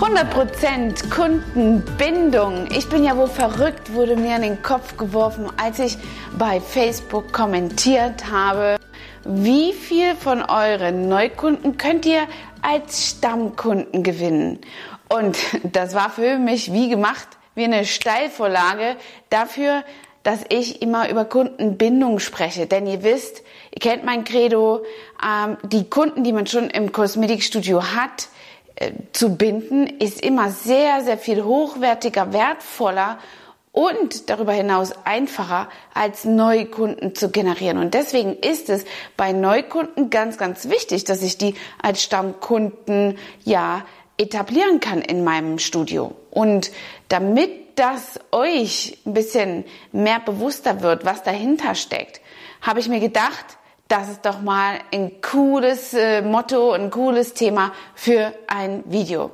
100% Kundenbindung. Ich bin ja wohl verrückt, wurde mir in den Kopf geworfen, als ich bei Facebook kommentiert habe. Wie viel von euren Neukunden könnt ihr als Stammkunden gewinnen? Und das war für mich wie gemacht, wie eine Steilvorlage dafür, dass ich immer über Kundenbindung spreche. Denn ihr wisst, ihr kennt mein Credo, ähm, die Kunden, die man schon im Kosmetikstudio hat, zu binden, ist immer sehr, sehr viel hochwertiger, wertvoller und darüber hinaus einfacher als Neukunden zu generieren. Und deswegen ist es bei Neukunden ganz, ganz wichtig, dass ich die als Stammkunden ja etablieren kann in meinem Studio. Und damit das euch ein bisschen mehr bewusster wird, was dahinter steckt, habe ich mir gedacht, das ist doch mal ein cooles äh, Motto, ein cooles Thema für ein Video.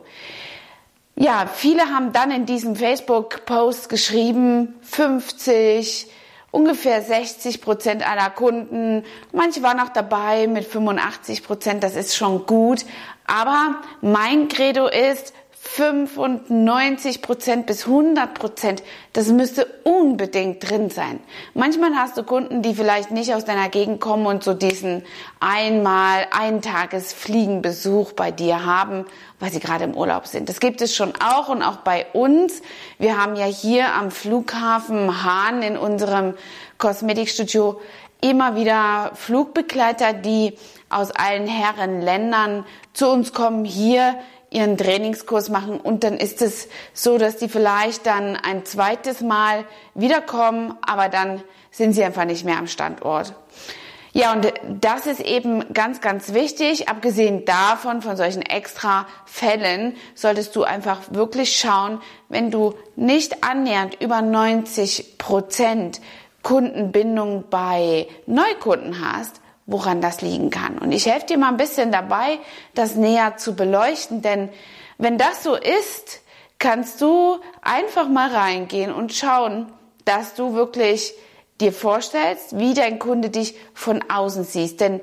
Ja, viele haben dann in diesem Facebook-Post geschrieben, 50, ungefähr 60 Prozent aller Kunden. Manche waren auch dabei mit 85 Prozent, das ist schon gut. Aber mein Credo ist, 95 Prozent bis 100 Prozent, das müsste unbedingt drin sein. Manchmal hast du Kunden, die vielleicht nicht aus deiner Gegend kommen und so diesen einmal Eintagesfliegenbesuch bei dir haben, weil sie gerade im Urlaub sind. Das gibt es schon auch und auch bei uns. Wir haben ja hier am Flughafen Hahn in unserem Kosmetikstudio immer wieder Flugbegleiter, die aus allen Herren Ländern zu uns kommen, hier ihren Trainingskurs machen und dann ist es so, dass die vielleicht dann ein zweites Mal wiederkommen, aber dann sind sie einfach nicht mehr am Standort. Ja, und das ist eben ganz, ganz wichtig. Abgesehen davon, von solchen extra Fällen, solltest du einfach wirklich schauen, wenn du nicht annähernd über 90 Prozent Kundenbindung bei Neukunden hast, woran das liegen kann. Und ich helfe dir mal ein bisschen dabei, das näher zu beleuchten, denn wenn das so ist, kannst du einfach mal reingehen und schauen, dass du wirklich dir vorstellst, wie dein Kunde dich von außen siehst. Denn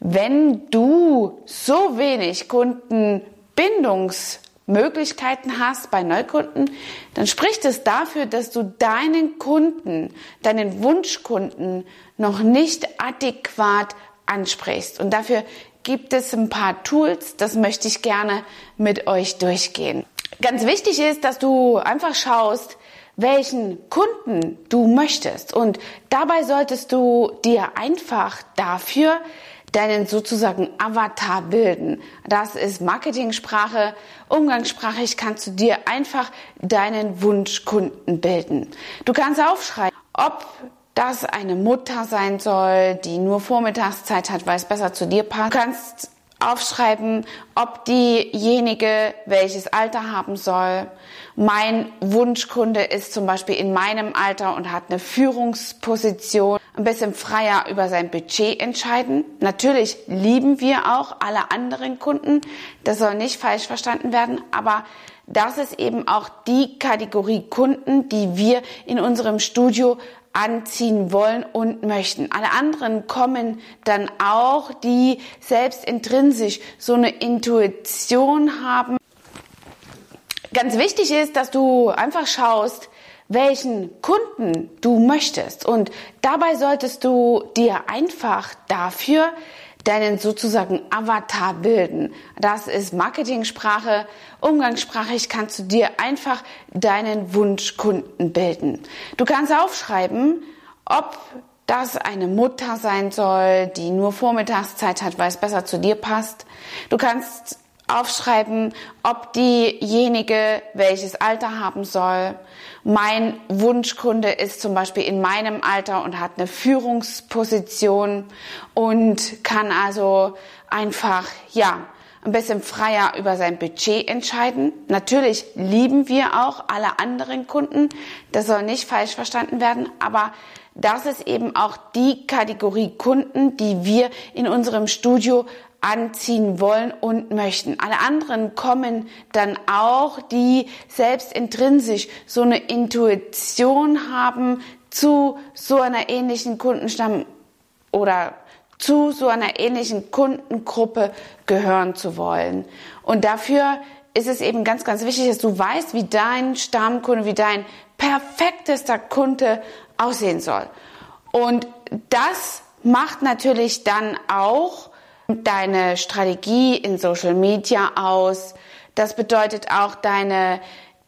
wenn du so wenig Kundenbindungs Möglichkeiten hast bei Neukunden, dann spricht es dafür, dass du deinen Kunden, deinen Wunschkunden noch nicht adäquat ansprichst. Und dafür gibt es ein paar Tools, das möchte ich gerne mit euch durchgehen. Ganz wichtig ist, dass du einfach schaust, welchen Kunden du möchtest. Und dabei solltest du dir einfach dafür deinen sozusagen Avatar bilden. Das ist Marketingsprache, umgangssprachlich kannst du dir einfach deinen Wunschkunden bilden. Du kannst aufschreiben, ob das eine Mutter sein soll, die nur Vormittagszeit hat, weil es besser zu dir passt. Du kannst aufschreiben, ob diejenige welches Alter haben soll. Mein Wunschkunde ist zum Beispiel in meinem Alter und hat eine Führungsposition, ein bisschen freier über sein Budget entscheiden. Natürlich lieben wir auch alle anderen Kunden, das soll nicht falsch verstanden werden, aber das ist eben auch die Kategorie Kunden, die wir in unserem Studio anziehen wollen und möchten. Alle anderen kommen dann auch, die selbst intrinsisch so eine Intuition haben. Ganz wichtig ist, dass du einfach schaust, welchen Kunden du möchtest. Und dabei solltest du dir einfach dafür deinen sozusagen Avatar bilden. Das ist Marketingsprache. Umgangssprachlich kannst du dir einfach deinen Wunschkunden bilden. Du kannst aufschreiben, ob das eine Mutter sein soll, die nur Vormittagszeit hat, weil es besser zu dir passt. Du kannst aufschreiben, ob diejenige welches Alter haben soll. Mein Wunschkunde ist zum Beispiel in meinem Alter und hat eine Führungsposition und kann also einfach, ja, ein bisschen freier über sein Budget entscheiden. Natürlich lieben wir auch alle anderen Kunden. Das soll nicht falsch verstanden werden, aber das ist eben auch die Kategorie Kunden, die wir in unserem Studio anziehen wollen und möchten. Alle anderen kommen dann auch, die selbst intrinsisch so eine Intuition haben zu so einer ähnlichen Kundenstamm oder zu so einer ähnlichen Kundengruppe gehören zu wollen. Und dafür ist es eben ganz, ganz wichtig, dass du weißt, wie dein Stammkunde, wie dein perfektester Kunde aussehen soll. Und das macht natürlich dann auch deine Strategie in Social Media aus. Das bedeutet auch deine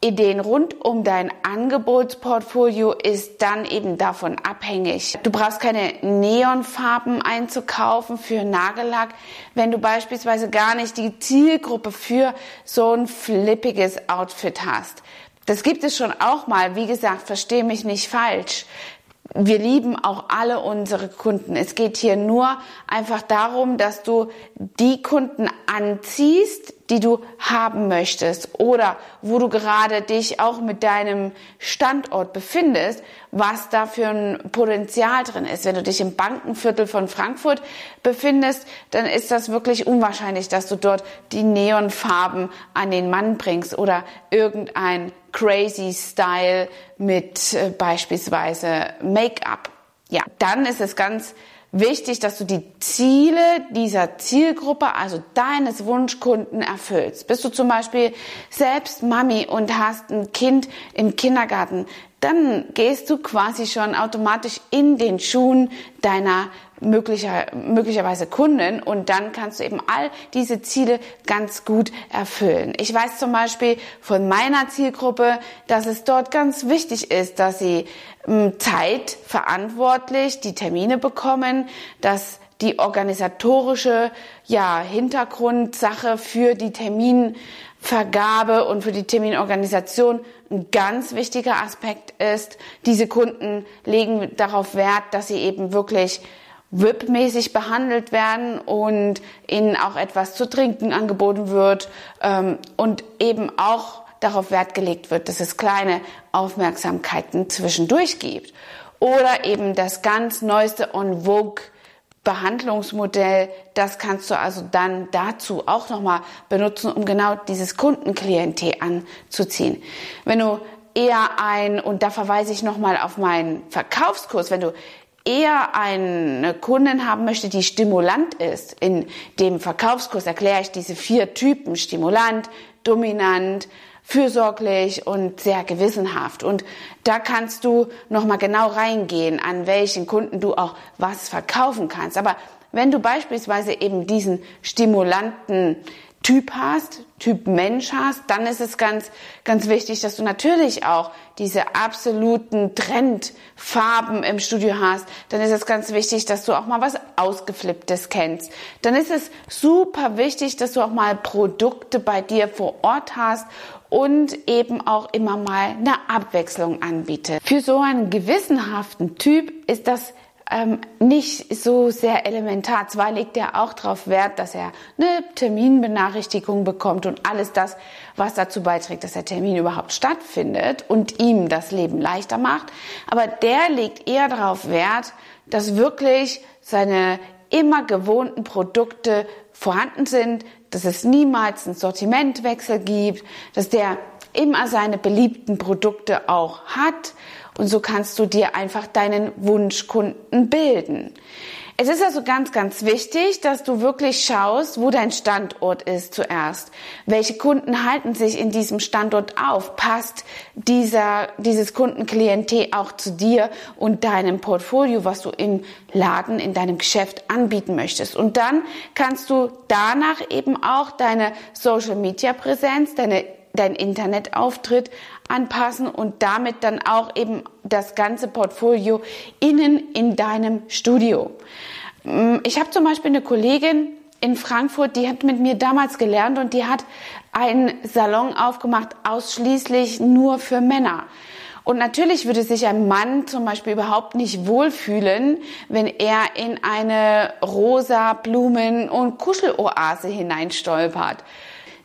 Ideen rund um dein Angebotsportfolio ist dann eben davon abhängig. Du brauchst keine Neonfarben einzukaufen für Nagellack, wenn du beispielsweise gar nicht die Zielgruppe für so ein flippiges Outfit hast. Das gibt es schon auch mal. Wie gesagt, verstehe mich nicht falsch wir lieben auch alle unsere Kunden. Es geht hier nur einfach darum, dass du die Kunden anziehst, die du haben möchtest oder wo du gerade dich auch mit deinem Standort befindest, was da für ein Potenzial drin ist. Wenn du dich im Bankenviertel von Frankfurt befindest, dann ist das wirklich unwahrscheinlich, dass du dort die Neonfarben an den Mann bringst oder irgendein crazy Style mit äh, beispielsweise Make-up. Ja, dann ist es ganz wichtig, dass du die Ziele dieser Zielgruppe, also deines Wunschkunden erfüllst. Bist du zum Beispiel selbst Mami und hast ein Kind im Kindergarten, dann gehst du quasi schon automatisch in den Schuhen deiner möglicher, möglicherweise Kunden und dann kannst du eben all diese Ziele ganz gut erfüllen. Ich weiß zum Beispiel von meiner Zielgruppe, dass es dort ganz wichtig ist, dass sie ähm, Zeit verantwortlich die Termine bekommen, dass die organisatorische ja, Hintergrundsache für die Terminvergabe und für die Terminorganisation ein ganz wichtiger Aspekt ist. Diese Kunden legen darauf Wert, dass sie eben wirklich VIP-mäßig behandelt werden und ihnen auch etwas zu trinken angeboten wird ähm, und eben auch darauf Wert gelegt wird, dass es kleine Aufmerksamkeiten zwischendurch gibt. Oder eben das ganz neueste On Vogue Behandlungsmodell, das kannst du also dann dazu auch nochmal benutzen, um genau dieses Kundenklientel anzuziehen. Wenn du eher ein, und da verweise ich nochmal auf meinen Verkaufskurs, wenn du eher eine Kundin haben möchte, die stimulant ist, in dem Verkaufskurs erkläre ich diese vier Typen, stimulant, dominant, fürsorglich und sehr gewissenhaft. Und da kannst du nochmal genau reingehen, an welchen Kunden du auch was verkaufen kannst. Aber wenn du beispielsweise eben diesen stimulanten Typ hast, Typ Mensch hast, dann ist es ganz, ganz wichtig, dass du natürlich auch diese absoluten Trendfarben im Studio hast. Dann ist es ganz wichtig, dass du auch mal was Ausgeflipptes kennst. Dann ist es super wichtig, dass du auch mal Produkte bei dir vor Ort hast und eben auch immer mal eine Abwechslung anbietest. Für so einen gewissenhaften Typ ist das ähm, nicht so sehr elementar. Zwar legt er auch darauf Wert, dass er eine Terminbenachrichtigung bekommt und alles das, was dazu beiträgt, dass der Termin überhaupt stattfindet und ihm das Leben leichter macht. Aber der legt eher darauf Wert, dass wirklich seine immer gewohnten Produkte vorhanden sind, dass es niemals einen Sortimentwechsel gibt, dass der immer seine beliebten Produkte auch hat und so kannst du dir einfach deinen Wunschkunden bilden. Es ist also ganz, ganz wichtig, dass du wirklich schaust, wo dein Standort ist zuerst. Welche Kunden halten sich in diesem Standort auf? Passt dieser, dieses Kundenklientel auch zu dir und deinem Portfolio, was du im Laden, in deinem Geschäft anbieten möchtest? Und dann kannst du danach eben auch deine Social Media Präsenz, deine dein Internetauftritt anpassen und damit dann auch eben das ganze Portfolio innen in deinem Studio. Mm, ich habe zum Beispiel eine Kollegin in Frankfurt, die hat mit mir damals gelernt und die hat einen Salon aufgemacht, ausschließlich nur für Männer. Und natürlich würde sich ein Mann zum Beispiel überhaupt nicht wohlfühlen, wenn er in eine rosa Blumen- und Kuscheloase hineinstolpert.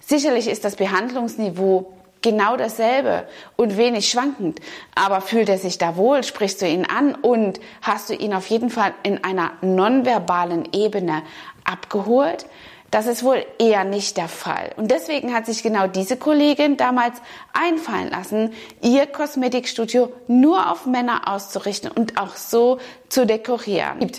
Sicherlich ist das Behandlungsniveau genau dasselbe und wenig schwankend. Aber fühlt er sich da wohl, sprichst du ihn an und hast du ihn auf jeden Fall in einer nonverbalen Ebene abgeholt? Das ist wohl eher nicht der Fall. Und deswegen hat sich genau diese Kollegin damals einfallen lassen, ihr Kosmetikstudio nur auf Männer auszurichten und auch so zu dekorieren.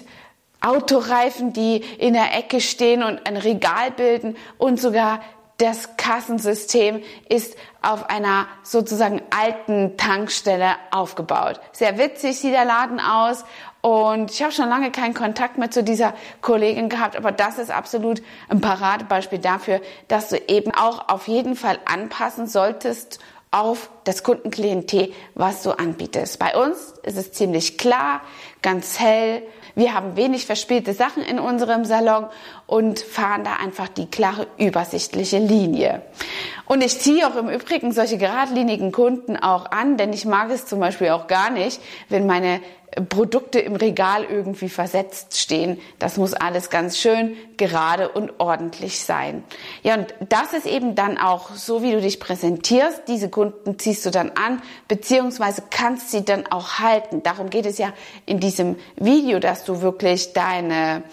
Autoreifen, die in der Ecke stehen und ein Regal bilden und sogar das Kassensystem ist auf einer sozusagen alten Tankstelle aufgebaut. Sehr witzig sieht der Laden aus und ich habe schon lange keinen Kontakt mehr zu dieser Kollegin gehabt, aber das ist absolut ein Paradebeispiel dafür, dass du eben auch auf jeden Fall anpassen solltest auf das Kundenklientel, was du anbietest. Bei uns ist es ziemlich klar, ganz hell. Wir haben wenig verspielte Sachen in unserem Salon und fahren da einfach die klare, übersichtliche Linie. Und ich ziehe auch im Übrigen solche geradlinigen Kunden auch an, denn ich mag es zum Beispiel auch gar nicht, wenn meine Produkte im Regal irgendwie versetzt stehen. Das muss alles ganz schön gerade und ordentlich sein. Ja, und das ist eben dann auch so, wie du dich präsentierst. Diese Kunden ziehst du dann an, beziehungsweise kannst sie dann auch halten. Darum geht es ja in diesem Video, dass du wirklich deine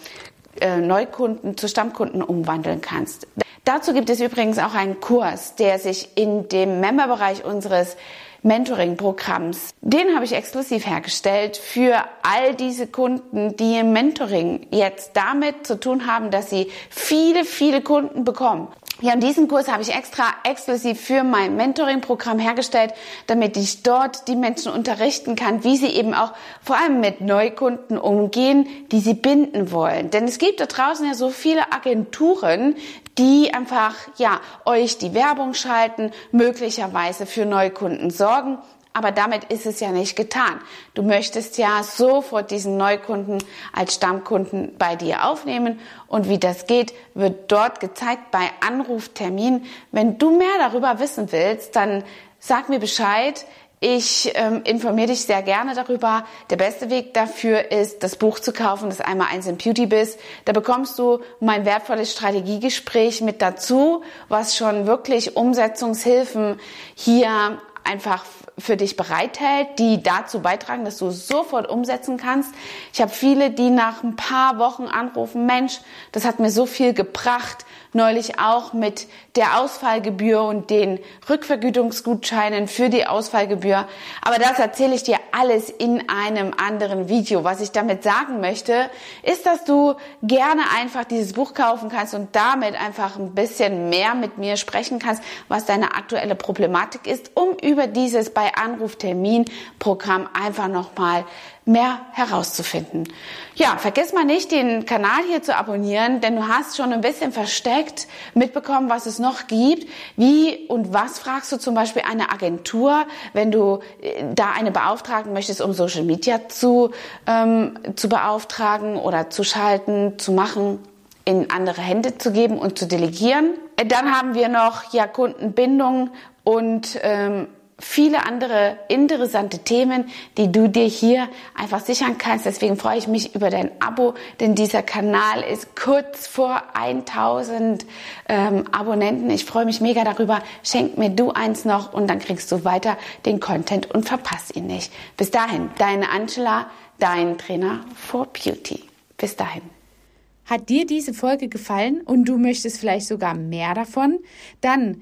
äh, Neukunden zu Stammkunden umwandeln kannst. Dazu gibt es übrigens auch einen Kurs, der sich in dem Memberbereich unseres Mentoring-Programms. Den habe ich exklusiv hergestellt für all diese Kunden, die im Mentoring jetzt damit zu tun haben, dass sie viele, viele Kunden bekommen. Ja, und diesen Kurs habe ich extra exklusiv für mein Mentoring-Programm hergestellt, damit ich dort die Menschen unterrichten kann, wie sie eben auch vor allem mit Neukunden umgehen, die sie binden wollen. Denn es gibt da draußen ja so viele Agenturen, die einfach, ja, euch die Werbung schalten, möglicherweise für Neukunden sorgen. Aber damit ist es ja nicht getan. Du möchtest ja sofort diesen Neukunden als Stammkunden bei dir aufnehmen. Und wie das geht, wird dort gezeigt bei Anruftermin. Wenn du mehr darüber wissen willst, dann sag mir Bescheid. Ich ähm, informiere dich sehr gerne darüber. Der beste Weg dafür ist, das Buch zu kaufen, das einmal eins im Beauty Biz. Da bekommst du mein wertvolles Strategiegespräch mit dazu, was schon wirklich Umsetzungshilfen hier einfach für dich bereithält, die dazu beitragen, dass du sofort umsetzen kannst. Ich habe viele, die nach ein paar Wochen anrufen, Mensch, das hat mir so viel gebracht, neulich auch mit der Ausfallgebühr und den Rückvergütungsgutscheinen für die Ausfallgebühr. Aber das erzähle ich dir alles in einem anderen Video. Was ich damit sagen möchte, ist, dass du gerne einfach dieses Buch kaufen kannst und damit einfach ein bisschen mehr mit mir sprechen kannst, was deine aktuelle Problematik ist, um über dieses bei Anruftermin Programm einfach nochmal mehr herauszufinden. Ja, vergiss mal nicht, den Kanal hier zu abonnieren, denn du hast schon ein bisschen versteckt mitbekommen, was es noch gibt. Wie und was fragst du zum Beispiel eine Agentur, wenn du äh, da eine beauftragen möchtest, um Social Media zu, ähm, zu beauftragen oder zu schalten, zu machen, in andere Hände zu geben und zu delegieren. Äh, dann haben wir noch ja Kundenbindung und ähm, viele andere interessante Themen, die du dir hier einfach sichern kannst. Deswegen freue ich mich über dein Abo, denn dieser Kanal ist kurz vor 1000 ähm, Abonnenten. Ich freue mich mega darüber. Schenk mir du eins noch und dann kriegst du weiter den Content und verpasst ihn nicht. Bis dahin, deine Angela, dein Trainer for Beauty. Bis dahin. Hat dir diese Folge gefallen und du möchtest vielleicht sogar mehr davon? Dann